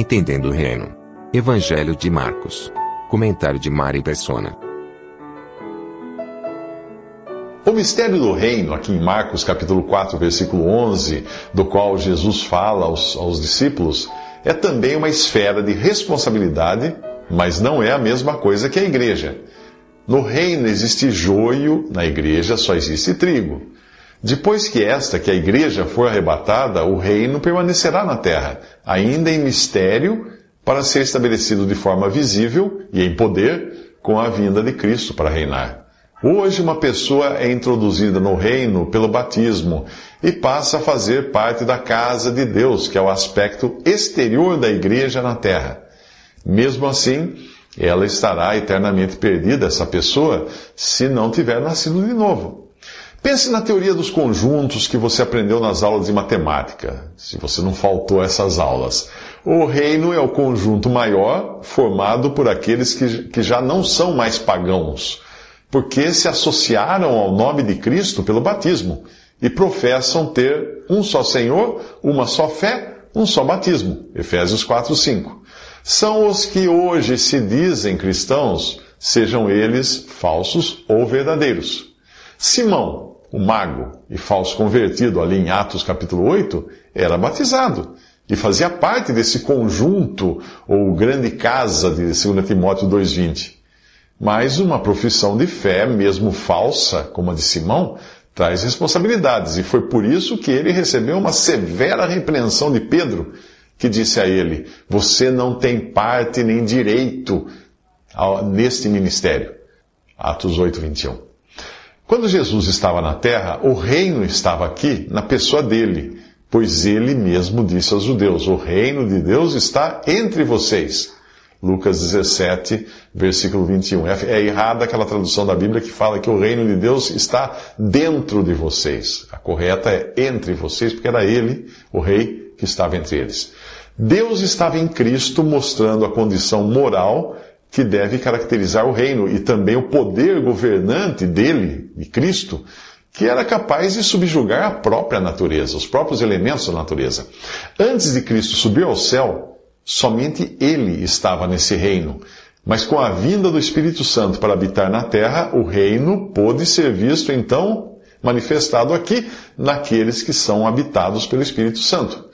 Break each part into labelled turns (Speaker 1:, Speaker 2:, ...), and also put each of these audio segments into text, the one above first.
Speaker 1: Entendendo o Reino. Evangelho de Marcos. Comentário de Mari Persona.
Speaker 2: O mistério do reino, aqui em Marcos capítulo 4, versículo 11, do qual Jesus fala aos, aos discípulos, é também uma esfera de responsabilidade, mas não é a mesma coisa que a igreja. No reino existe joio, na igreja só existe trigo. Depois que esta, que a igreja for arrebatada, o reino permanecerá na terra, ainda em mistério, para ser estabelecido de forma visível e em poder com a vinda de Cristo para reinar. Hoje, uma pessoa é introduzida no reino pelo batismo e passa a fazer parte da casa de Deus, que é o aspecto exterior da igreja na terra. Mesmo assim, ela estará eternamente perdida, essa pessoa, se não tiver nascido de novo. Pense na teoria dos conjuntos que você aprendeu nas aulas de matemática, se você não faltou essas aulas. O reino é o conjunto maior formado por aqueles que, que já não são mais pagãos, porque se associaram ao nome de Cristo pelo batismo e professam ter um só Senhor, uma só fé, um só batismo. Efésios 4, 5 são os que hoje se dizem cristãos, sejam eles falsos ou verdadeiros. Simão, o mago e falso convertido ali em Atos capítulo 8, era batizado e fazia parte desse conjunto ou grande casa de 2 Timóteo 2:20. Mas uma profissão de fé, mesmo falsa, como a de Simão, traz responsabilidades, e foi por isso que ele recebeu uma severa repreensão de Pedro, que disse a ele: Você não tem parte nem direito neste ministério. Atos 8, 21. Quando Jesus estava na terra, o reino estava aqui na pessoa dele, pois ele mesmo disse aos judeus: O reino de Deus está entre vocês. Lucas 17, versículo 21. É, é errada aquela tradução da Bíblia que fala que o reino de Deus está dentro de vocês. A correta é entre vocês, porque era ele, o rei, que estava entre eles. Deus estava em Cristo mostrando a condição moral que deve caracterizar o reino e também o poder governante dele, de Cristo, que era capaz de subjugar a própria natureza, os próprios elementos da natureza. Antes de Cristo subir ao céu, somente ele estava nesse reino. Mas com a vinda do Espírito Santo para habitar na terra, o reino pôde ser visto então manifestado aqui naqueles que são habitados pelo Espírito Santo.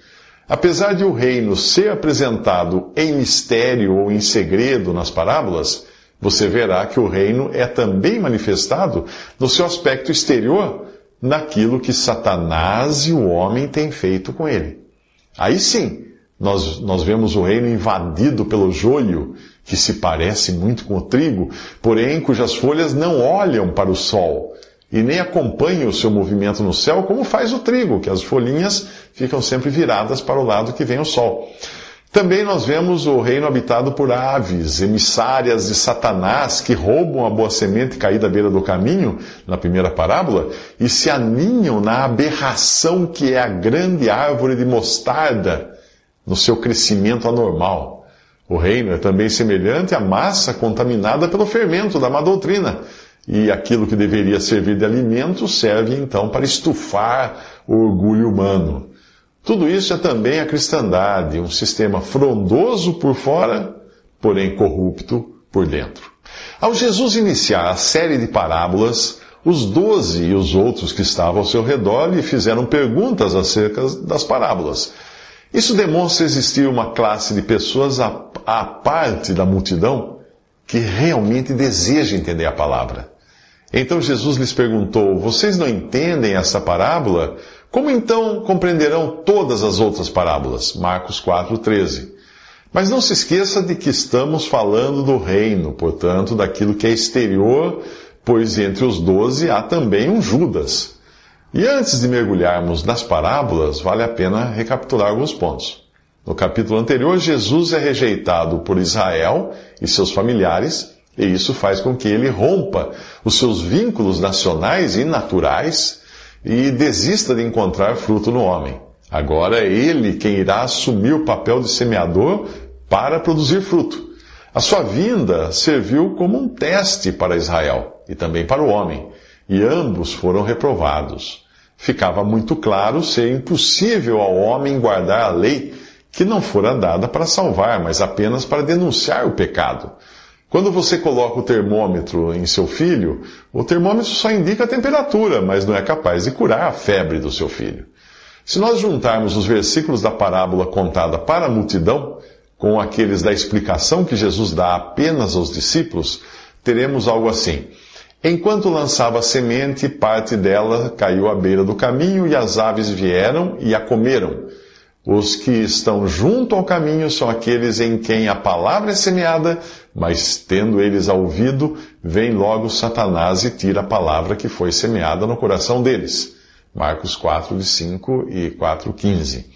Speaker 2: Apesar de o reino ser apresentado em mistério ou em segredo nas parábolas, você verá que o reino é também manifestado no seu aspecto exterior, naquilo que Satanás e o homem têm feito com ele. Aí sim, nós, nós vemos o reino invadido pelo joio, que se parece muito com o trigo, porém cujas folhas não olham para o sol, e nem acompanha o seu movimento no céu, como faz o trigo, que as folhinhas ficam sempre viradas para o lado que vem o sol. Também nós vemos o reino habitado por aves, emissárias de Satanás, que roubam a boa semente caída à beira do caminho, na primeira parábola, e se aninham na aberração que é a grande árvore de mostarda, no seu crescimento anormal. O reino é também semelhante à massa contaminada pelo fermento da má doutrina, e aquilo que deveria servir de alimento serve então para estufar o orgulho humano. Tudo isso é também a cristandade, um sistema frondoso por fora, porém corrupto por dentro. Ao Jesus iniciar a série de parábolas, os doze e os outros que estavam ao seu redor lhe fizeram perguntas acerca das parábolas. Isso demonstra existir uma classe de pessoas à, parte da multidão que realmente deseja entender a palavra. Então Jesus lhes perguntou: Vocês não entendem essa parábola? Como então compreenderão todas as outras parábolas? Marcos 4:13. Mas não se esqueça de que estamos falando do reino, portanto, daquilo que é exterior, pois entre os doze há também um Judas. E antes de mergulharmos nas parábolas, vale a pena recapitular alguns pontos. No capítulo anterior, Jesus é rejeitado por Israel e seus familiares, e isso faz com que ele rompa os seus vínculos nacionais e naturais e desista de encontrar fruto no homem. Agora é ele quem irá assumir o papel de semeador para produzir fruto. A sua vinda serviu como um teste para Israel e também para o homem, e ambos foram reprovados. Ficava muito claro ser impossível ao homem guardar a lei que não fora dada para salvar, mas apenas para denunciar o pecado. Quando você coloca o termômetro em seu filho, o termômetro só indica a temperatura, mas não é capaz de curar a febre do seu filho. Se nós juntarmos os versículos da parábola contada para a multidão com aqueles da explicação que Jesus dá apenas aos discípulos, teremos algo assim. Enquanto lançava semente, parte dela caiu à beira do caminho e as aves vieram e a comeram. Os que estão junto ao caminho são aqueles em quem a palavra é semeada, mas tendo eles a ouvido, vem logo Satanás e tira a palavra que foi semeada no coração deles. Marcos 4, 5 e 4, 15.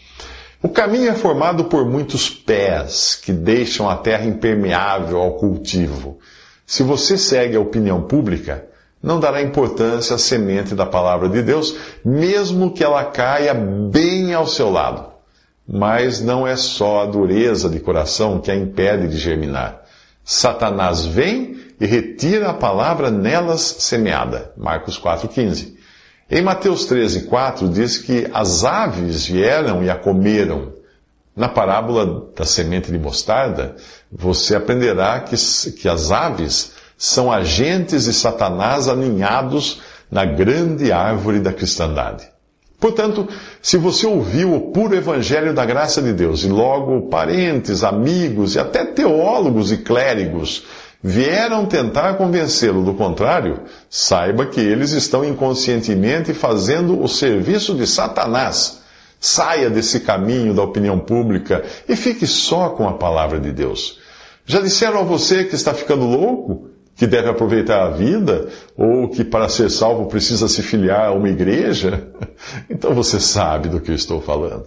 Speaker 2: O caminho é formado por muitos pés que deixam a terra impermeável ao cultivo. Se você segue a opinião pública, não dará importância à semente da palavra de Deus, mesmo que ela caia bem ao seu lado. Mas não é só a dureza de coração que a impede de germinar. Satanás vem e retira a palavra nelas semeada. Marcos 4,15. Em Mateus 13, 4 diz que as aves vieram e a comeram. Na parábola da semente de mostarda, você aprenderá que, que as aves são agentes de Satanás aninhados na grande árvore da cristandade. Portanto, se você ouviu o puro evangelho da graça de Deus e logo parentes, amigos e até teólogos e clérigos vieram tentar convencê-lo do contrário, saiba que eles estão inconscientemente fazendo o serviço de Satanás. Saia desse caminho da opinião pública e fique só com a palavra de Deus. Já disseram a você que está ficando louco? Que deve aproveitar a vida? Ou que para ser salvo precisa se filiar a uma igreja? Então você sabe do que eu estou falando.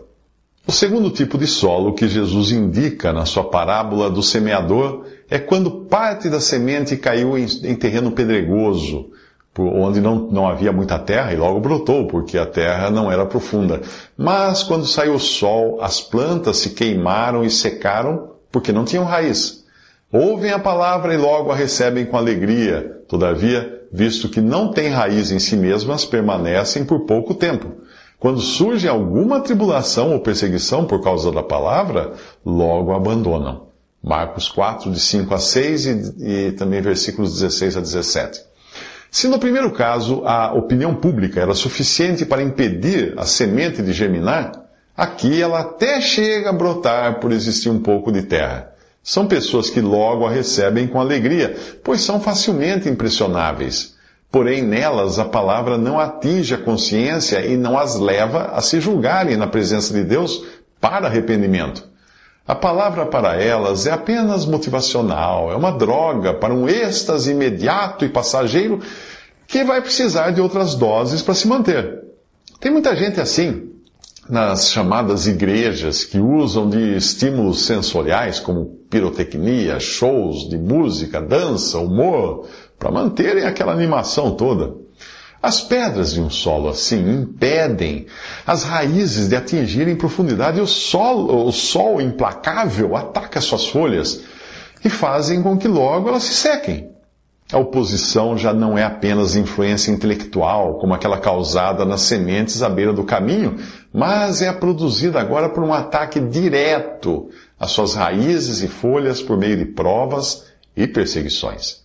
Speaker 2: O segundo tipo de solo que Jesus indica na sua parábola do semeador é quando parte da semente caiu em, terreno pedregoso, onde não, não havia muita terra e logo brotou, porque a terra não era profunda. Mas quando saiu o sol, as plantas se queimaram e secaram porque não tinham raiz. Ouvem a palavra e logo a recebem com alegria. Todavia, visto que não têm raiz em si mesmas, permanecem por pouco tempo. Quando surge alguma tribulação ou perseguição por causa da palavra, logo abandonam. Marcos 4, de 5 a 6 e, e também versículos 16 a 17. Se no primeiro caso a opinião pública era suficiente para impedir a semente de germinar, aqui ela até chega a brotar por existir um pouco de terra. São pessoas que logo a recebem com alegria, pois são facilmente impressionáveis. Porém, nelas a palavra não atinge a consciência e não as leva a se julgarem na presença de Deus para arrependimento. A palavra para elas é apenas motivacional, é uma droga para um êxtase imediato e passageiro que vai precisar de outras doses para se manter. Tem muita gente assim nas chamadas igrejas que usam de estímulos sensoriais como pirotecnia, shows de música, dança, humor, para manterem aquela animação toda. As pedras de um solo assim impedem as raízes de atingirem profundidade e o sol, o sol implacável ataca suas folhas e fazem com que logo elas se sequem. A oposição já não é apenas influência intelectual, como aquela causada nas sementes à beira do caminho, mas é produzida agora por um ataque direto às suas raízes e folhas por meio de provas e perseguições.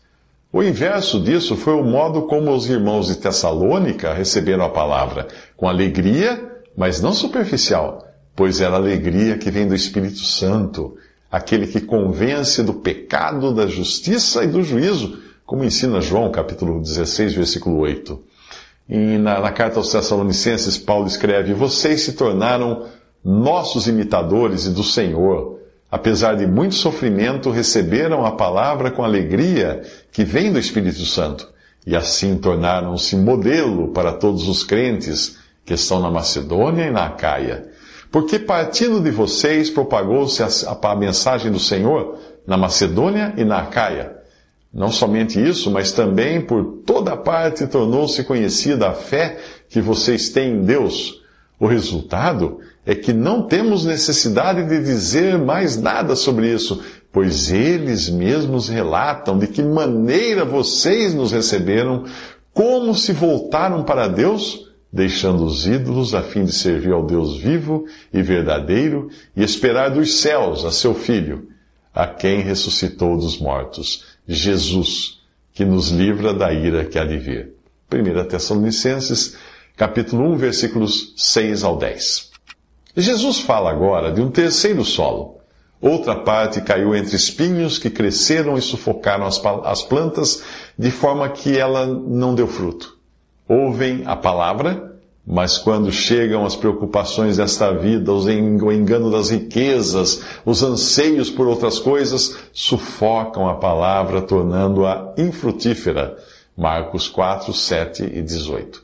Speaker 2: O inverso disso foi o modo como os irmãos de Tessalônica receberam a palavra, com alegria, mas não superficial, pois era alegria que vem do Espírito Santo, aquele que convence do pecado, da justiça e do juízo, como ensina João, capítulo 16, versículo 8. E na, na carta aos Tessalonicenses, Paulo escreve: Vocês se tornaram nossos imitadores e do Senhor apesar de muito sofrimento, receberam a palavra com alegria que vem do Espírito Santo. e assim tornaram-se modelo para todos os crentes que estão na Macedônia e na Acaia. Porque partindo de vocês propagou-se a, a, a mensagem do Senhor na Macedônia e na Acaia. Não somente isso, mas também por toda parte tornou-se conhecida a fé que vocês têm em Deus. O resultado é que não temos necessidade de dizer mais nada sobre isso, pois eles mesmos relatam de que maneira vocês nos receberam, como se voltaram para Deus, deixando os ídolos a fim de servir ao Deus vivo e verdadeiro e esperar dos céus a seu Filho, a quem ressuscitou dos mortos, Jesus, que nos livra da ira que há de vir. 1 Tessalonicenses, capítulo 1, versículos 6 ao 10. Jesus fala agora de um terceiro solo. Outra parte caiu entre espinhos que cresceram e sufocaram as, as plantas, de forma que ela não deu fruto. Ouvem a palavra, mas quando chegam as preocupações desta vida, o engano das riquezas, os anseios por outras coisas, sufocam a palavra, tornando-a infrutífera. Marcos 4, 7 e 18.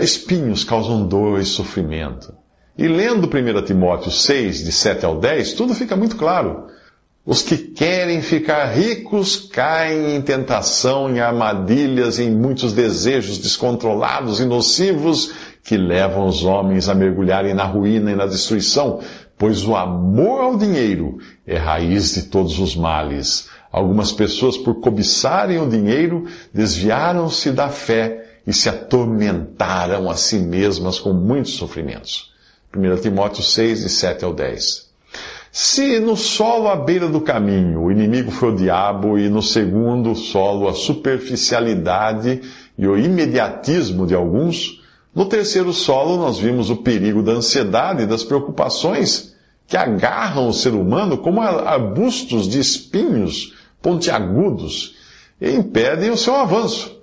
Speaker 2: Espinhos causam dor e sofrimento. E lendo 1 Timóteo 6, de 7 ao 10, tudo fica muito claro. Os que querem ficar ricos caem em tentação, em armadilhas, em muitos desejos descontrolados e nocivos que levam os homens a mergulharem na ruína e na destruição, pois o amor ao dinheiro é raiz de todos os males. Algumas pessoas, por cobiçarem o dinheiro, desviaram-se da fé e se atormentaram a si mesmas com muitos sofrimentos. 1 Timóteo 6, de 7 ao 10. Se no solo à beira do caminho o inimigo foi o diabo e no segundo solo a superficialidade e o imediatismo de alguns, no terceiro solo nós vimos o perigo da ansiedade e das preocupações que agarram o ser humano como arbustos de espinhos pontiagudos e impedem o seu avanço.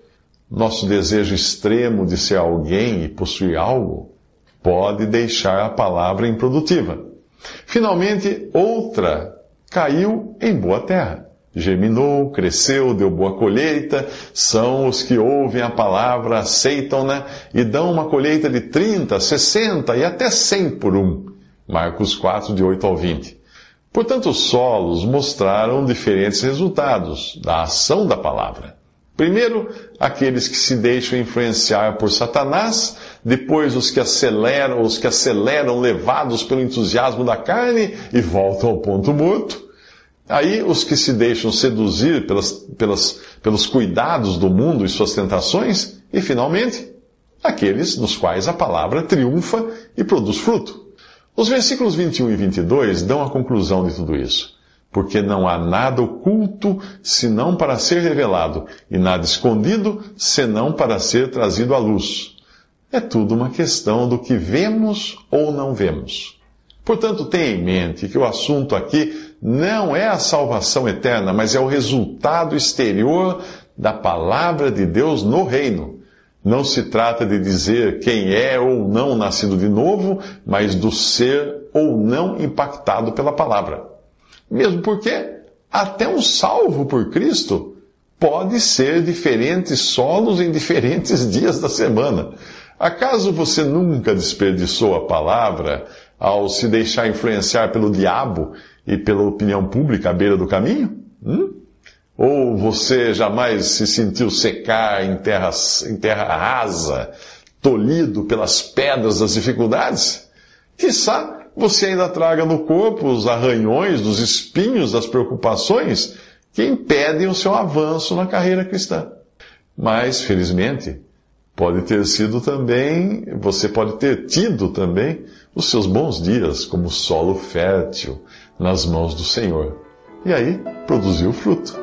Speaker 2: Nosso desejo extremo de ser alguém e possuir algo pode deixar a palavra improdutiva. Finalmente, outra caiu em boa terra. Germinou, cresceu, deu boa colheita, são os que ouvem a palavra, aceitam-na e dão uma colheita de 30, 60 e até 100 por um. Marcos 4, de 8 ao 20. Portanto, os solos mostraram diferentes resultados da ação da palavra. Primeiro, aqueles que se deixam influenciar por Satanás, depois os que aceleram, os que aceleram levados pelo entusiasmo da carne e voltam ao ponto morto. Aí os que se deixam seduzir pelas, pelas, pelos cuidados do mundo e suas tentações, e finalmente, aqueles nos quais a palavra triunfa e produz fruto. Os versículos 21 e 22 dão a conclusão de tudo isso porque não há nada oculto senão para ser revelado, e nada escondido senão para ser trazido à luz. É tudo uma questão do que vemos ou não vemos. Portanto, tenha em mente que o assunto aqui não é a salvação eterna, mas é o resultado exterior da palavra de Deus no reino. Não se trata de dizer quem é ou não nascido de novo, mas do ser ou não impactado pela palavra. Mesmo porque até um salvo por Cristo pode ser diferentes solos em diferentes dias da semana. Acaso você nunca desperdiçou a palavra ao se deixar influenciar pelo diabo e pela opinião pública à beira do caminho? Hum? Ou você jamais se sentiu secar em terra, em terra rasa, tolhido pelas pedras das dificuldades? Quizá você ainda traga no corpo os arranhões, os espinhos das preocupações que impedem o seu avanço na carreira cristã. Mas, felizmente, pode ter sido também, você pode ter tido também os seus bons dias como solo fértil nas mãos do Senhor. E aí, produziu fruto.